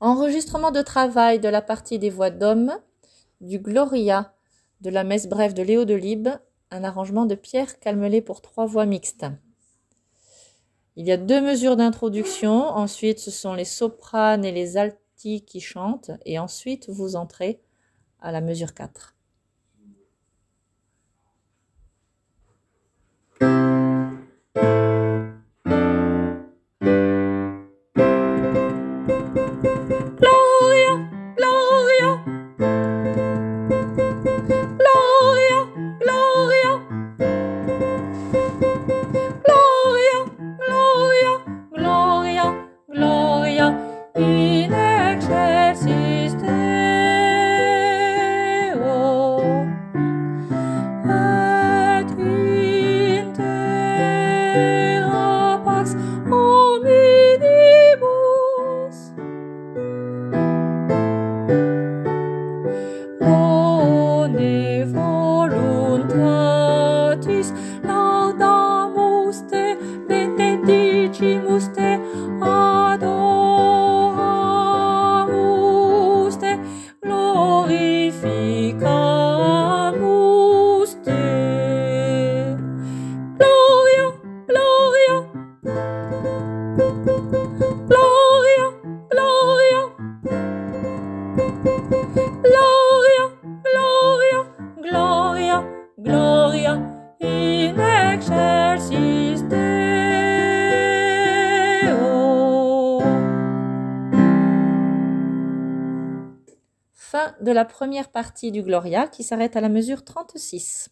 Enregistrement de travail de la partie des voix d'hommes, du Gloria, de la messe brève de Léo de Libes, un arrangement de Pierre Calmelet pour trois voix mixtes. Il y a deux mesures d'introduction, ensuite ce sont les sopranes et les altis qui chantent, et ensuite vous entrez à la mesure 4. bone voluntatis laudamus te benedicimus te Fin de la première partie du Gloria qui s'arrête à la mesure 36.